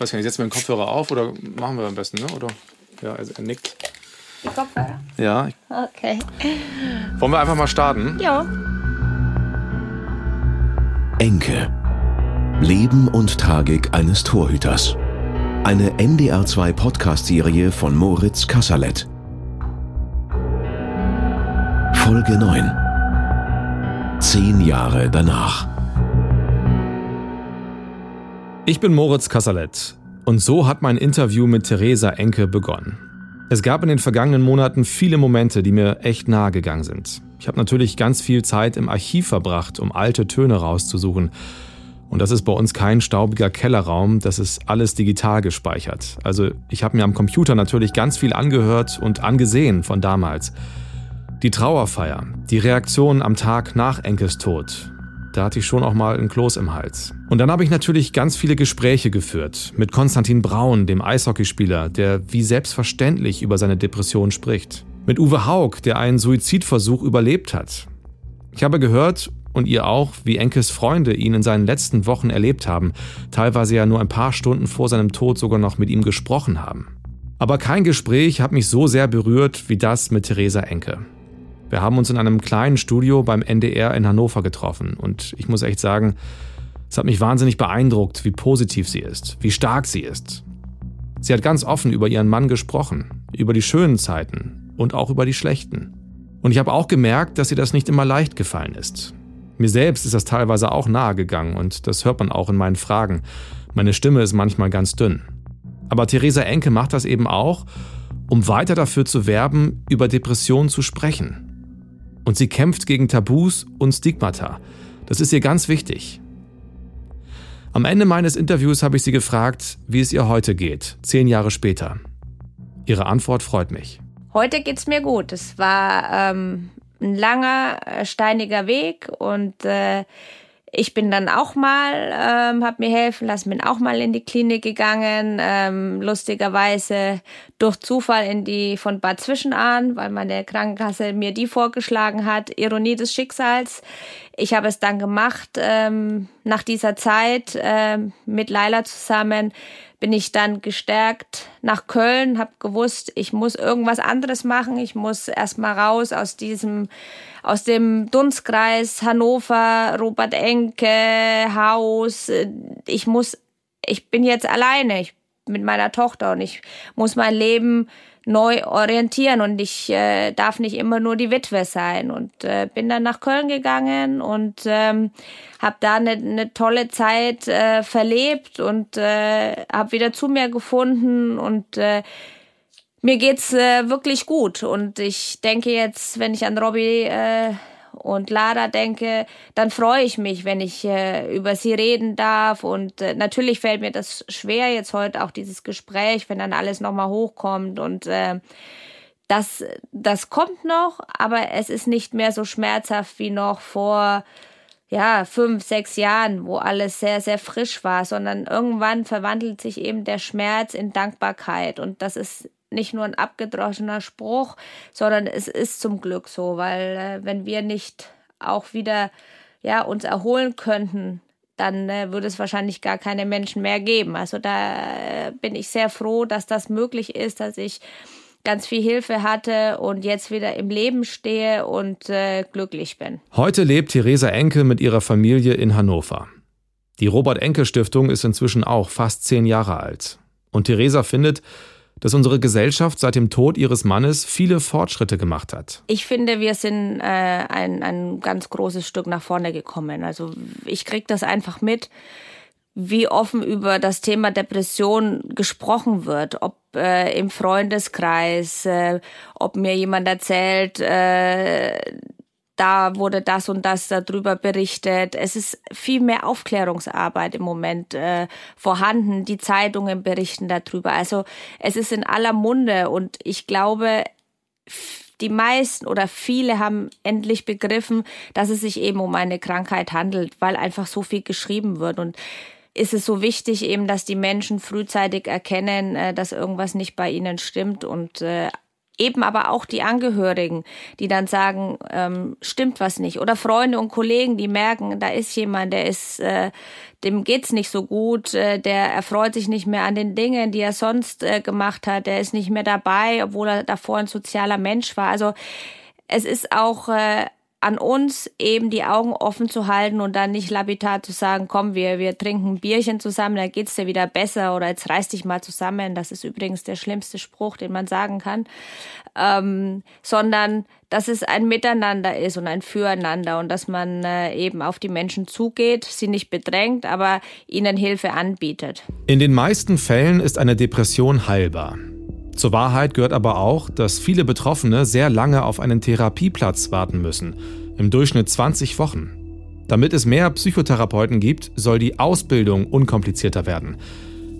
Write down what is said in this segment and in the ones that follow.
weiß gar nicht, setzen wir den Kopfhörer auf oder machen wir am besten, ne? Oder? Ja, er, er nickt. Die Kopfhörer? Ja. Okay. Wollen wir einfach mal starten? Ja. Enke. Leben und Tragik eines Torhüters. Eine NDR2 Podcast-Serie von Moritz Kasserlet. Folge 9. Zehn Jahre danach. Ich bin Moritz Kasserlet und so hat mein Interview mit Theresa Enke begonnen. Es gab in den vergangenen Monaten viele Momente, die mir echt nahe gegangen sind. Ich habe natürlich ganz viel Zeit im Archiv verbracht, um alte Töne rauszusuchen. Und das ist bei uns kein staubiger Kellerraum, das ist alles digital gespeichert. Also ich habe mir am Computer natürlich ganz viel angehört und angesehen von damals. Die Trauerfeier, die Reaktion am Tag nach Enkes Tod, da hatte ich schon auch mal ein Kloß im Hals. Und dann habe ich natürlich ganz viele Gespräche geführt mit Konstantin Braun, dem Eishockeyspieler, der wie selbstverständlich über seine Depression spricht. Mit Uwe Haug, der einen Suizidversuch überlebt hat. Ich habe gehört, und ihr auch, wie Enkes Freunde ihn in seinen letzten Wochen erlebt haben, teilweise ja nur ein paar Stunden vor seinem Tod sogar noch mit ihm gesprochen haben. Aber kein Gespräch hat mich so sehr berührt wie das mit Theresa Enke. Wir haben uns in einem kleinen Studio beim NDR in Hannover getroffen und ich muss echt sagen, es hat mich wahnsinnig beeindruckt, wie positiv sie ist, wie stark sie ist. Sie hat ganz offen über ihren Mann gesprochen, über die schönen Zeiten und auch über die schlechten. Und ich habe auch gemerkt, dass ihr das nicht immer leicht gefallen ist. Mir selbst ist das teilweise auch nahe gegangen und das hört man auch in meinen Fragen. Meine Stimme ist manchmal ganz dünn. Aber Theresa Enke macht das eben auch, um weiter dafür zu werben, über Depressionen zu sprechen. Und sie kämpft gegen Tabus und Stigmata. Das ist ihr ganz wichtig. Am Ende meines Interviews habe ich sie gefragt, wie es ihr heute geht, zehn Jahre später. Ihre Antwort freut mich. Heute geht es mir gut. Es war ähm, ein langer, äh, steiniger Weg und äh, ich bin dann auch mal, ähm, habe mir helfen lassen, bin auch mal in die Klinik gegangen, ähm, lustigerweise durch Zufall in die von Bad Zwischenahn, weil meine Krankenkasse mir die vorgeschlagen hat. Ironie des Schicksals. Ich habe es dann gemacht. Ähm, nach dieser Zeit ähm, mit Laila zusammen bin ich dann gestärkt nach Köln, habe gewusst, ich muss irgendwas anderes machen. Ich muss erstmal raus aus diesem aus dem Dunstkreis Hannover, Robert Enke, Haus. Ich muss, ich bin jetzt alleine ich, mit meiner Tochter und ich muss mein Leben neu orientieren und ich äh, darf nicht immer nur die Witwe sein und äh, bin dann nach Köln gegangen und ähm, habe da eine ne tolle Zeit äh, verlebt und äh, habe wieder zu mir gefunden und äh, mir geht's äh, wirklich gut und ich denke jetzt, wenn ich an Robbie äh, und Lara denke, dann freue ich mich, wenn ich äh, über sie reden darf und äh, natürlich fällt mir das schwer jetzt heute auch dieses Gespräch, wenn dann alles nochmal hochkommt und äh, das, das kommt noch, aber es ist nicht mehr so schmerzhaft wie noch vor ja, fünf, sechs Jahren, wo alles sehr, sehr frisch war, sondern irgendwann verwandelt sich eben der Schmerz in Dankbarkeit. Und das ist nicht nur ein abgedroschener Spruch, sondern es ist zum Glück so, weil äh, wenn wir nicht auch wieder ja uns erholen könnten, dann äh, würde es wahrscheinlich gar keine Menschen mehr geben. Also da äh, bin ich sehr froh, dass das möglich ist, dass ich ganz viel Hilfe hatte und jetzt wieder im Leben stehe und äh, glücklich bin. Heute lebt Theresa Enke mit ihrer Familie in Hannover. Die Robert Enke Stiftung ist inzwischen auch fast zehn Jahre alt. Und Theresa findet, dass unsere Gesellschaft seit dem Tod ihres Mannes viele Fortschritte gemacht hat. Ich finde, wir sind äh, ein, ein ganz großes Stück nach vorne gekommen. Also ich kriege das einfach mit, wie offen über das Thema Depression gesprochen wird, ob äh, im Freundeskreis, äh, ob mir jemand erzählt, äh, da wurde das und das darüber berichtet. Es ist viel mehr Aufklärungsarbeit im Moment äh, vorhanden. Die Zeitungen berichten darüber. Also es ist in aller Munde und ich glaube, die meisten oder viele haben endlich begriffen, dass es sich eben um eine Krankheit handelt, weil einfach so viel geschrieben wird und ist es so wichtig eben, dass die Menschen frühzeitig erkennen, äh, dass irgendwas nicht bei ihnen stimmt und äh, eben aber auch die Angehörigen, die dann sagen, ähm, stimmt was nicht. Oder Freunde und Kollegen, die merken, da ist jemand, der ist, äh, dem geht's nicht so gut, äh, der erfreut sich nicht mehr an den Dingen, die er sonst äh, gemacht hat, der ist nicht mehr dabei, obwohl er davor ein sozialer Mensch war. Also es ist auch äh, an uns eben die Augen offen zu halten und dann nicht lapidar zu sagen, komm, wir, wir trinken ein Bierchen zusammen, dann geht's dir wieder besser oder jetzt reiß dich mal zusammen. Das ist übrigens der schlimmste Spruch, den man sagen kann. Ähm, sondern dass es ein Miteinander ist und ein Füreinander und dass man äh, eben auf die Menschen zugeht, sie nicht bedrängt, aber ihnen Hilfe anbietet. In den meisten Fällen ist eine Depression heilbar. Zur Wahrheit gehört aber auch, dass viele Betroffene sehr lange auf einen Therapieplatz warten müssen, im Durchschnitt 20 Wochen. Damit es mehr Psychotherapeuten gibt, soll die Ausbildung unkomplizierter werden.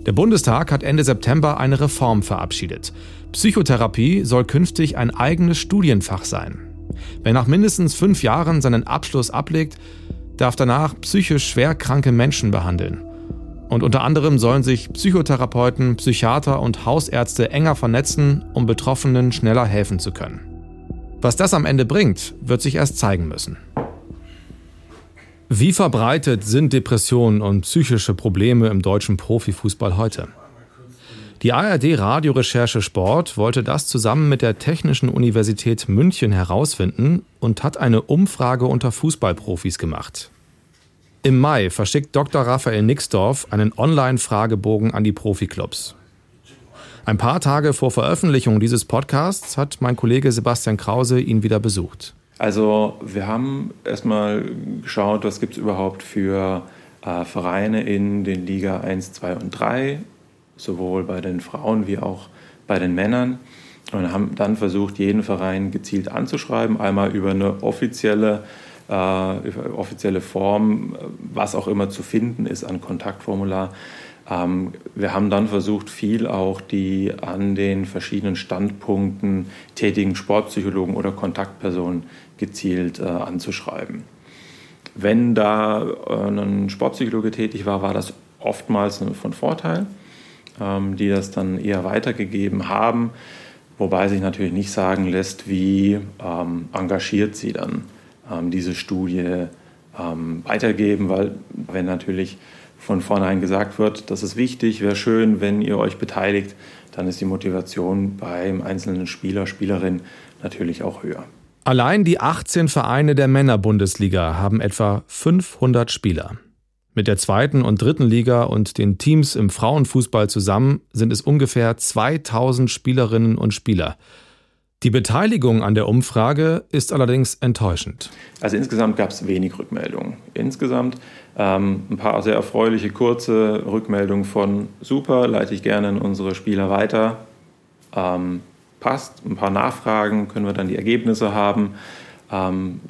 Der Bundestag hat Ende September eine Reform verabschiedet. Psychotherapie soll künftig ein eigenes Studienfach sein. Wer nach mindestens fünf Jahren seinen Abschluss ablegt, darf danach psychisch schwer kranke Menschen behandeln. Und unter anderem sollen sich Psychotherapeuten, Psychiater und Hausärzte enger vernetzen, um Betroffenen schneller helfen zu können. Was das am Ende bringt, wird sich erst zeigen müssen. Wie verbreitet sind Depressionen und psychische Probleme im deutschen Profifußball heute? Die ARD Radiorecherche Sport wollte das zusammen mit der Technischen Universität München herausfinden und hat eine Umfrage unter Fußballprofis gemacht. Im Mai verschickt Dr. Raphael Nixdorf einen Online-Fragebogen an die Profiklubs. Ein paar Tage vor Veröffentlichung dieses Podcasts hat mein Kollege Sebastian Krause ihn wieder besucht. Also wir haben erstmal geschaut, was gibt es überhaupt für äh, Vereine in den Liga 1, 2 und 3, sowohl bei den Frauen wie auch bei den Männern. Und haben dann versucht, jeden Verein gezielt anzuschreiben, einmal über eine offizielle äh, offizielle Form, was auch immer zu finden ist an Kontaktformular. Ähm, wir haben dann versucht, viel auch die an den verschiedenen Standpunkten tätigen Sportpsychologen oder Kontaktpersonen gezielt äh, anzuschreiben. Wenn da äh, ein Sportpsychologe tätig war, war das oftmals von Vorteil, ähm, die das dann eher weitergegeben haben, wobei sich natürlich nicht sagen lässt, wie ähm, engagiert sie dann diese Studie ähm, weitergeben, weil wenn natürlich von vornherein gesagt wird, das ist wichtig, wäre schön, wenn ihr euch beteiligt, dann ist die Motivation beim einzelnen Spieler, Spielerin natürlich auch höher. Allein die 18 Vereine der Männerbundesliga haben etwa 500 Spieler. Mit der zweiten und dritten Liga und den Teams im Frauenfußball zusammen sind es ungefähr 2000 Spielerinnen und Spieler. Die Beteiligung an der Umfrage ist allerdings enttäuschend. Also insgesamt gab es wenig Rückmeldungen. Insgesamt ähm, ein paar sehr erfreuliche kurze Rückmeldungen von super, leite ich gerne an unsere Spieler weiter. Ähm, passt, ein paar Nachfragen, können wir dann die Ergebnisse haben. Ähm,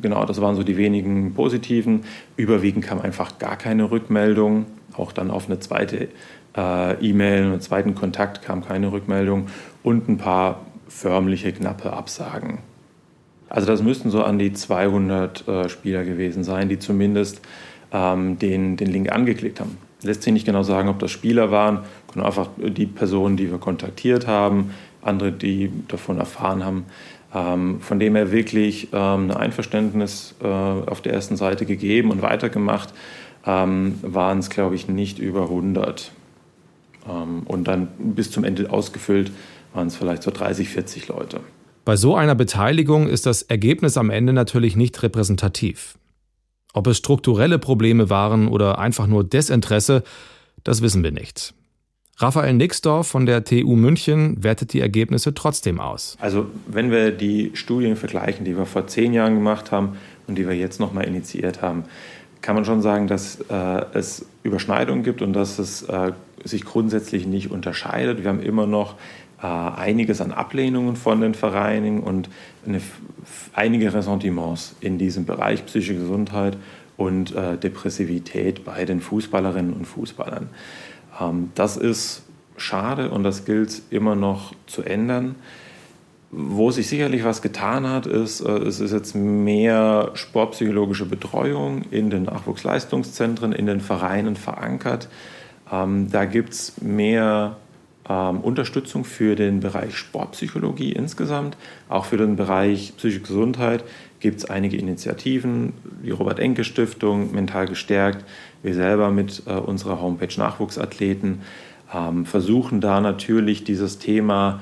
genau, das waren so die wenigen positiven. Überwiegend kam einfach gar keine Rückmeldung. Auch dann auf eine zweite äh, E-Mail, einen zweiten Kontakt kam keine Rückmeldung und ein paar förmliche, knappe Absagen. Also das müssten so an die 200 äh, Spieler gewesen sein, die zumindest ähm, den, den Link angeklickt haben. Lässt sich nicht genau sagen, ob das Spieler waren, können einfach die Personen, die wir kontaktiert haben, andere, die davon erfahren haben. Ähm, von dem her wirklich ähm, ein Einverständnis äh, auf der ersten Seite gegeben und weitergemacht, ähm, waren es, glaube ich, nicht über 100. Ähm, und dann bis zum Ende ausgefüllt waren es vielleicht so 30, 40 Leute. Bei so einer Beteiligung ist das Ergebnis am Ende natürlich nicht repräsentativ. Ob es strukturelle Probleme waren oder einfach nur Desinteresse, das wissen wir nicht. Raphael Nixdorf von der TU München wertet die Ergebnisse trotzdem aus. Also wenn wir die Studien vergleichen, die wir vor zehn Jahren gemacht haben und die wir jetzt nochmal initiiert haben, kann man schon sagen, dass äh, es Überschneidungen gibt und dass es äh, sich grundsätzlich nicht unterscheidet. Wir haben immer noch äh, einiges an Ablehnungen von den Vereinen und eine, einige Ressentiments in diesem Bereich psychische Gesundheit und äh, Depressivität bei den Fußballerinnen und Fußballern. Ähm, das ist schade und das gilt immer noch zu ändern. Wo sich sicherlich was getan hat, ist, äh, es ist jetzt mehr sportpsychologische Betreuung in den Nachwuchsleistungszentren, in den Vereinen verankert. Ähm, da gibt es mehr ähm, Unterstützung für den Bereich Sportpsychologie insgesamt. Auch für den Bereich psychische Gesundheit gibt es einige Initiativen, die Robert-Enke-Stiftung, Mental gestärkt. Wir selber mit äh, unserer Homepage Nachwuchsathleten ähm, versuchen da natürlich dieses Thema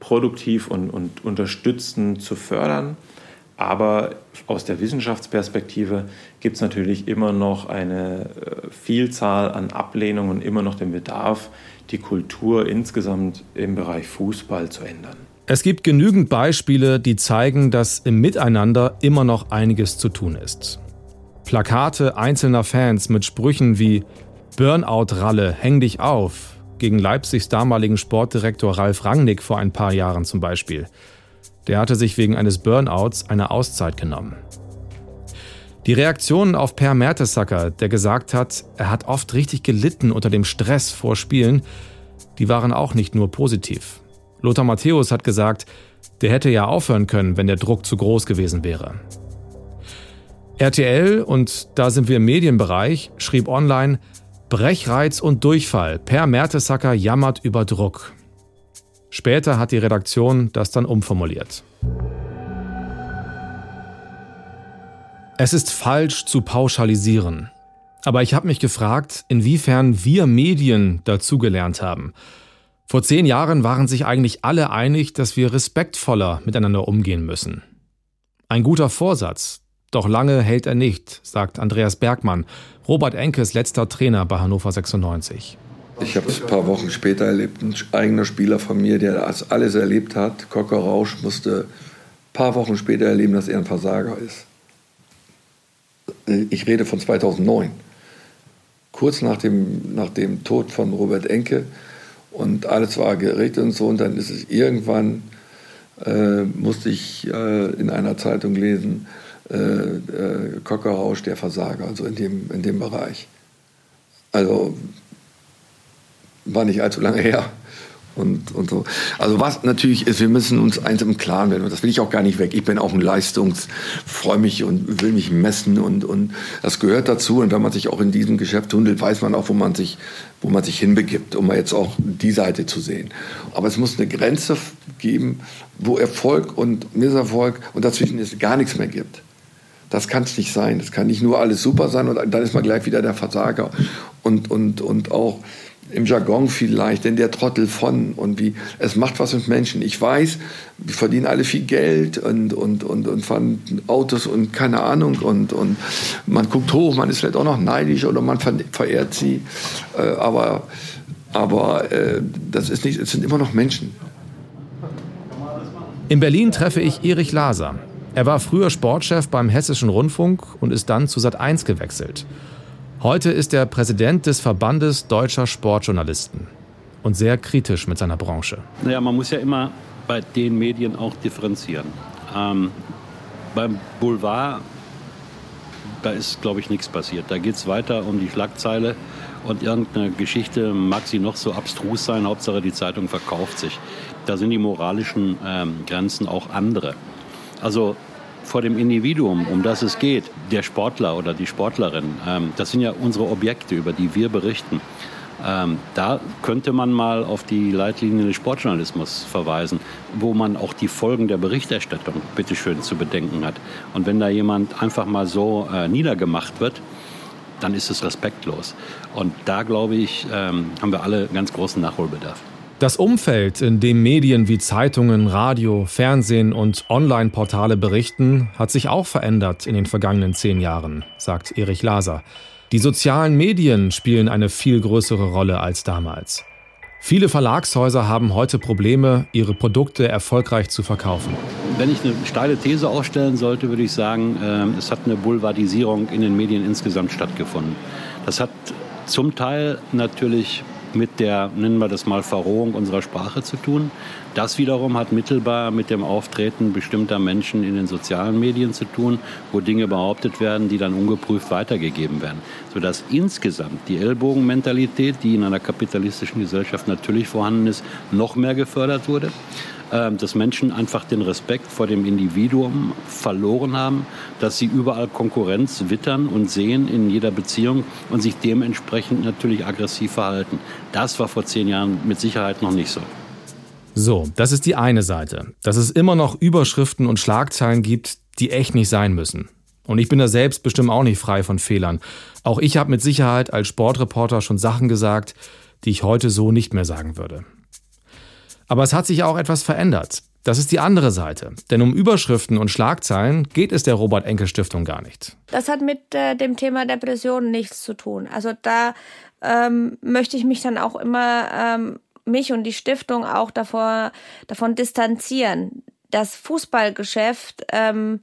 produktiv und, und unterstützend zu fördern. Aber aus der Wissenschaftsperspektive gibt es natürlich immer noch eine äh, Vielzahl an Ablehnungen und immer noch den Bedarf, die Kultur insgesamt im Bereich Fußball zu ändern. Es gibt genügend Beispiele, die zeigen, dass im Miteinander immer noch einiges zu tun ist. Plakate einzelner Fans mit Sprüchen wie Burnout-Ralle, häng dich auf, gegen Leipzigs damaligen Sportdirektor Ralf Rangnick vor ein paar Jahren zum Beispiel. Der hatte sich wegen eines Burnouts eine Auszeit genommen. Die Reaktionen auf Per Mertesacker, der gesagt hat, er hat oft richtig gelitten unter dem Stress vor Spielen, die waren auch nicht nur positiv. Lothar Matthäus hat gesagt, der hätte ja aufhören können, wenn der Druck zu groß gewesen wäre. RTL, und da sind wir im Medienbereich, schrieb online, Brechreiz und Durchfall. Per Mertesacker jammert über Druck. Später hat die Redaktion das dann umformuliert. Es ist falsch zu pauschalisieren. Aber ich habe mich gefragt, inwiefern wir Medien dazugelernt haben. Vor zehn Jahren waren sich eigentlich alle einig, dass wir respektvoller miteinander umgehen müssen. Ein guter Vorsatz, doch lange hält er nicht, sagt Andreas Bergmann, Robert Enkes letzter Trainer bei Hannover 96. Ich habe es ein paar Wochen später erlebt, ein eigener Spieler von mir, der das alles erlebt hat, Cocker Rausch, musste ein paar Wochen später erleben, dass er ein Versager ist. Ich rede von 2009. Kurz nach dem, nach dem Tod von Robert Enke und alles war geregelt und so. Und dann ist es irgendwann, äh, musste ich äh, in einer Zeitung lesen, äh, äh, Kockerausch, der Versager, also in dem, in dem Bereich. Also war nicht allzu lange her und, und so. Also was natürlich ist, wir müssen uns eins im Klaren werden. Und das will ich auch gar nicht weg. Ich bin auch ein Leistungs, freue mich und will mich messen und, und das gehört dazu. Und wenn man sich auch in diesem Geschäft tunnelt, weiß man auch, wo man sich, wo man sich hinbegibt, um mal jetzt auch die Seite zu sehen. Aber es muss eine Grenze geben, wo Erfolg und Misserfolg und dazwischen es gar nichts mehr gibt. Das kann es nicht sein. Es kann nicht nur alles super sein und dann ist man gleich wieder der Versager. Und, und, und auch im Jargon vielleicht, denn der Trottel von und wie, es macht was mit Menschen. Ich weiß, wir verdienen alle viel Geld und, und, und, und fahren Autos und keine Ahnung und, und man guckt hoch, man ist vielleicht auch noch neidisch oder man verehrt sie, äh, aber, aber äh, das ist nicht, es sind immer noch Menschen. In Berlin treffe ich Erich Laser. Er war früher Sportchef beim Hessischen Rundfunk und ist dann zu Sat1 gewechselt. Heute ist er Präsident des Verbandes deutscher Sportjournalisten und sehr kritisch mit seiner Branche. Naja, man muss ja immer bei den Medien auch differenzieren. Ähm, beim Boulevard, da ist, glaube ich, nichts passiert. Da geht es weiter um die Schlagzeile und irgendeine Geschichte mag sie noch so abstrus sein, Hauptsache die Zeitung verkauft sich. Da sind die moralischen ähm, Grenzen auch andere. Also vor dem Individuum, um das es geht, der Sportler oder die Sportlerin, ähm, das sind ja unsere Objekte, über die wir berichten. Ähm, da könnte man mal auf die Leitlinien des Sportjournalismus verweisen, wo man auch die Folgen der Berichterstattung bitteschön zu bedenken hat. Und wenn da jemand einfach mal so äh, niedergemacht wird, dann ist es respektlos. Und da, glaube ich, ähm, haben wir alle ganz großen Nachholbedarf. Das Umfeld, in dem Medien wie Zeitungen, Radio, Fernsehen und Online-Portale berichten, hat sich auch verändert in den vergangenen zehn Jahren, sagt Erich Laser. Die sozialen Medien spielen eine viel größere Rolle als damals. Viele Verlagshäuser haben heute Probleme, ihre Produkte erfolgreich zu verkaufen. Wenn ich eine steile These aufstellen sollte, würde ich sagen, ähm, es hat eine Boulevardisierung in den Medien insgesamt stattgefunden. Das hat zum Teil natürlich mit der, nennen wir das mal, Verrohung unserer Sprache zu tun. Das wiederum hat mittelbar mit dem Auftreten bestimmter Menschen in den sozialen Medien zu tun, wo Dinge behauptet werden, die dann ungeprüft weitergegeben werden. Sodass insgesamt die Ellbogenmentalität, die in einer kapitalistischen Gesellschaft natürlich vorhanden ist, noch mehr gefördert wurde. Äh, dass Menschen einfach den Respekt vor dem Individuum verloren haben, dass sie überall Konkurrenz wittern und sehen in jeder Beziehung und sich dementsprechend natürlich aggressiv verhalten. Das war vor zehn Jahren mit Sicherheit noch nicht so. So, das ist die eine Seite. Dass es immer noch Überschriften und Schlagzeilen gibt, die echt nicht sein müssen. Und ich bin da selbst bestimmt auch nicht frei von Fehlern. Auch ich habe mit Sicherheit als Sportreporter schon Sachen gesagt, die ich heute so nicht mehr sagen würde. Aber es hat sich auch etwas verändert. Das ist die andere Seite. Denn um Überschriften und Schlagzeilen geht es der Robert Enke Stiftung gar nicht. Das hat mit äh, dem Thema Depression nichts zu tun. Also da ähm, möchte ich mich dann auch immer ähm, mich und die Stiftung auch davor, davon distanzieren. Das Fußballgeschäft, ähm,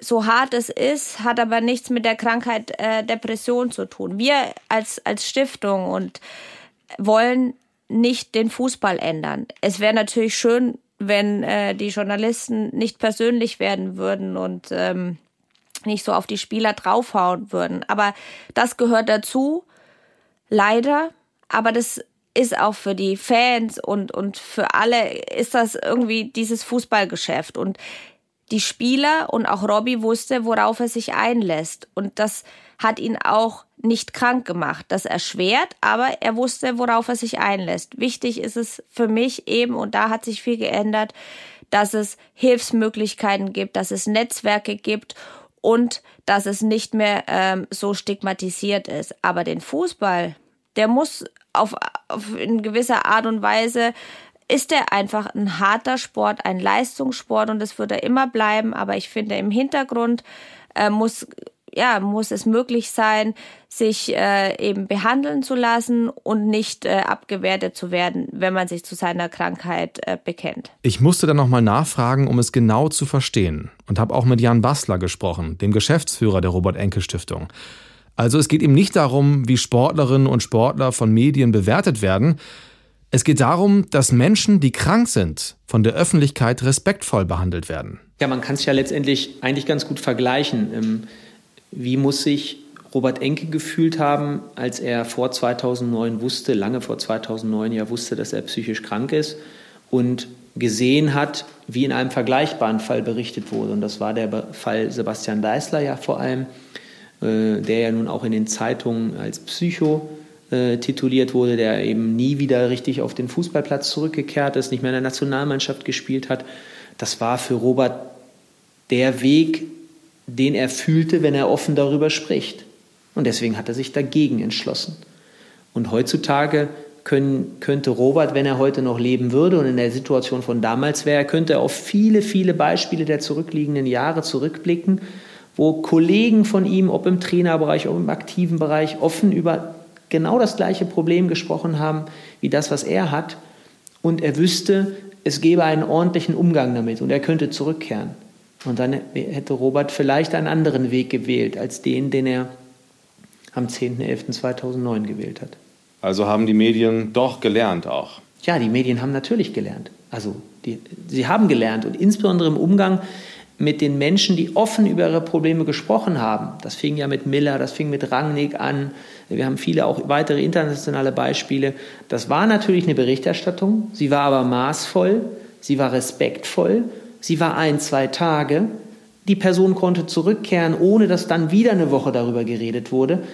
so hart es ist, hat aber nichts mit der Krankheit äh, Depression zu tun. Wir als, als Stiftung und wollen nicht den Fußball ändern. Es wäre natürlich schön, wenn äh, die Journalisten nicht persönlich werden würden und ähm, nicht so auf die Spieler draufhauen würden. Aber das gehört dazu, leider. Aber das ist auch für die Fans und, und für alle ist das irgendwie dieses Fußballgeschäft. Und die Spieler und auch Robbie wusste, worauf er sich einlässt. Und das hat ihn auch nicht krank gemacht. Das erschwert, aber er wusste, worauf er sich einlässt. Wichtig ist es für mich eben, und da hat sich viel geändert, dass es Hilfsmöglichkeiten gibt, dass es Netzwerke gibt und dass es nicht mehr ähm, so stigmatisiert ist. Aber den Fußball, der muss auf, auf in gewisser Art und Weise ist er einfach ein harter Sport, ein Leistungssport und das wird er immer bleiben. Aber ich finde, im Hintergrund äh, muss ja, muss es möglich sein, sich äh, eben behandeln zu lassen und nicht äh, abgewertet zu werden, wenn man sich zu seiner Krankheit äh, bekennt. Ich musste dann nochmal nachfragen, um es genau zu verstehen und habe auch mit Jan Bassler gesprochen, dem Geschäftsführer der Robert Enke Stiftung. Also es geht ihm nicht darum, wie Sportlerinnen und Sportler von Medien bewertet werden. Es geht darum, dass Menschen, die krank sind, von der Öffentlichkeit respektvoll behandelt werden. Ja, man kann es ja letztendlich eigentlich ganz gut vergleichen. Ähm, wie muss sich Robert Enke gefühlt haben, als er vor 2009 wusste, lange vor 2009 ja wusste, dass er psychisch krank ist und gesehen hat, wie in einem vergleichbaren Fall berichtet wurde. Und das war der Fall Sebastian Deißler ja vor allem. Äh, der ja nun auch in den Zeitungen als Psycho äh, tituliert wurde, der eben nie wieder richtig auf den Fußballplatz zurückgekehrt ist, nicht mehr in der Nationalmannschaft gespielt hat. Das war für Robert der Weg, den er fühlte, wenn er offen darüber spricht. Und deswegen hat er sich dagegen entschlossen. Und heutzutage können, könnte Robert, wenn er heute noch leben würde und in der Situation von damals wäre, könnte er auf viele, viele Beispiele der zurückliegenden Jahre zurückblicken wo Kollegen von ihm, ob im Trainerbereich, ob im aktiven Bereich, offen über genau das gleiche Problem gesprochen haben, wie das, was er hat. Und er wüsste, es gäbe einen ordentlichen Umgang damit und er könnte zurückkehren. Und dann hätte Robert vielleicht einen anderen Weg gewählt als den, den er am 10.11.2009 gewählt hat. Also haben die Medien doch gelernt auch. Ja, die Medien haben natürlich gelernt. Also die, sie haben gelernt und insbesondere im Umgang mit den Menschen, die offen über ihre Probleme gesprochen haben. Das fing ja mit Miller, das fing mit Rangnick an. Wir haben viele auch weitere internationale Beispiele. Das war natürlich eine Berichterstattung. Sie war aber maßvoll, sie war respektvoll, sie war ein, zwei Tage. Die Person konnte zurückkehren, ohne dass dann wieder eine Woche darüber geredet wurde.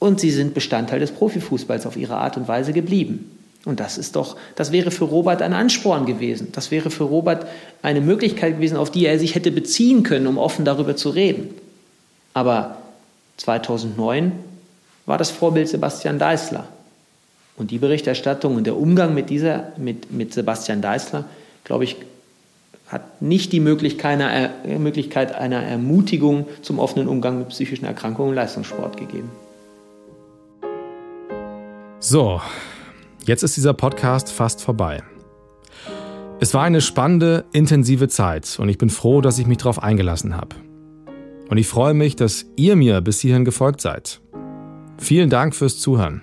Und sie sind Bestandteil des Profifußballs auf ihre Art und Weise geblieben. Und das ist doch, das wäre für Robert ein Ansporn gewesen. Das wäre für Robert eine Möglichkeit gewesen, auf die er sich hätte beziehen können, um offen darüber zu reden. Aber 2009 war das Vorbild Sebastian Deißler. Und die Berichterstattung und der Umgang mit, dieser, mit, mit Sebastian Deißler, glaube ich, hat nicht die Möglichkeit einer, Möglichkeit einer Ermutigung zum offenen Umgang mit psychischen Erkrankungen im Leistungssport gegeben. So, Jetzt ist dieser Podcast fast vorbei. Es war eine spannende, intensive Zeit und ich bin froh, dass ich mich darauf eingelassen habe. Und ich freue mich, dass ihr mir bis hierhin gefolgt seid. Vielen Dank fürs Zuhören.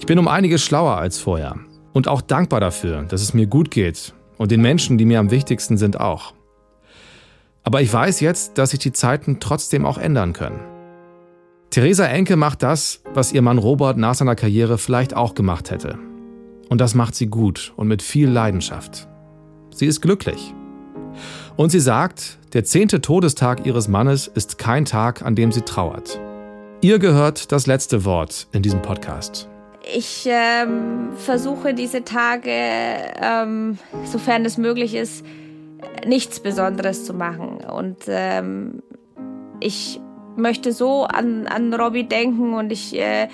Ich bin um einiges schlauer als vorher und auch dankbar dafür, dass es mir gut geht und den Menschen, die mir am wichtigsten sind, auch. Aber ich weiß jetzt, dass sich die Zeiten trotzdem auch ändern können. Theresa Enke macht das, was ihr Mann Robert nach seiner Karriere vielleicht auch gemacht hätte. Und das macht sie gut und mit viel Leidenschaft. Sie ist glücklich. Und sie sagt, der zehnte Todestag ihres Mannes ist kein Tag, an dem sie trauert. Ihr gehört das letzte Wort in diesem Podcast. Ich ähm, versuche diese Tage, ähm, sofern es möglich ist, nichts Besonderes zu machen. Und ähm, ich möchte so an, an Robbie denken und ich, äh,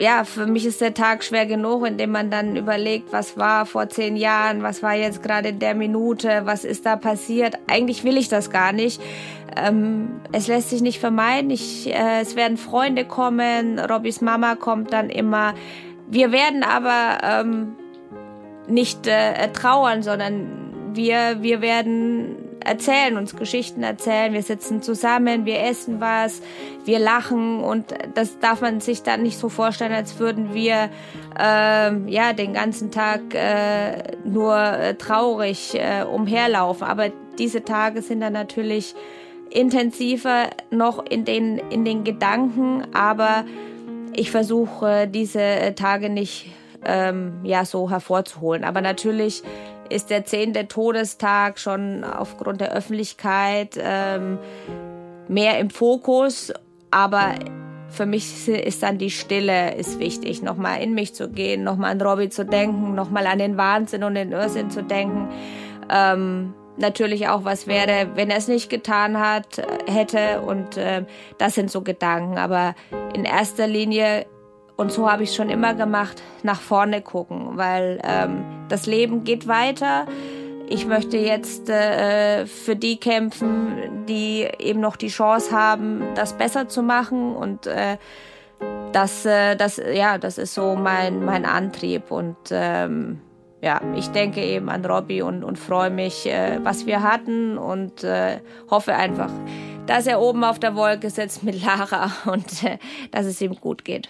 ja, für mich ist der Tag schwer genug, indem man dann überlegt, was war vor zehn Jahren, was war jetzt gerade in der Minute, was ist da passiert. Eigentlich will ich das gar nicht. Ähm, es lässt sich nicht vermeiden. Ich, äh, es werden Freunde kommen, Robbys Mama kommt dann immer. Wir werden aber ähm, nicht äh, trauern, sondern wir, wir werden erzählen, uns Geschichten erzählen, wir sitzen zusammen, wir essen was, wir lachen und das darf man sich dann nicht so vorstellen, als würden wir äh, ja den ganzen Tag äh, nur äh, traurig äh, umherlaufen. Aber diese Tage sind dann natürlich intensiver noch in den, in den Gedanken, aber ich versuche diese Tage nicht ähm, ja so hervorzuholen. Aber natürlich ist der zehnte Todestag schon aufgrund der Öffentlichkeit ähm, mehr im Fokus. Aber für mich ist dann die Stille ist wichtig, nochmal in mich zu gehen, nochmal an Robbie zu denken, nochmal an den Wahnsinn und den Irrsinn zu denken. Ähm, natürlich auch, was wäre, wenn er es nicht getan hat, hätte. Und äh, das sind so Gedanken. Aber in erster Linie und so habe ich schon immer gemacht, nach vorne gucken, weil ähm, das Leben geht weiter. Ich möchte jetzt äh, für die kämpfen, die eben noch die Chance haben, das besser zu machen. Und äh, das, äh, das, ja, das ist so mein, mein Antrieb. Und ähm, ja, ich denke eben an Robbie und, und freue mich, äh, was wir hatten und äh, hoffe einfach, dass er oben auf der Wolke sitzt mit Lara und äh, dass es ihm gut geht.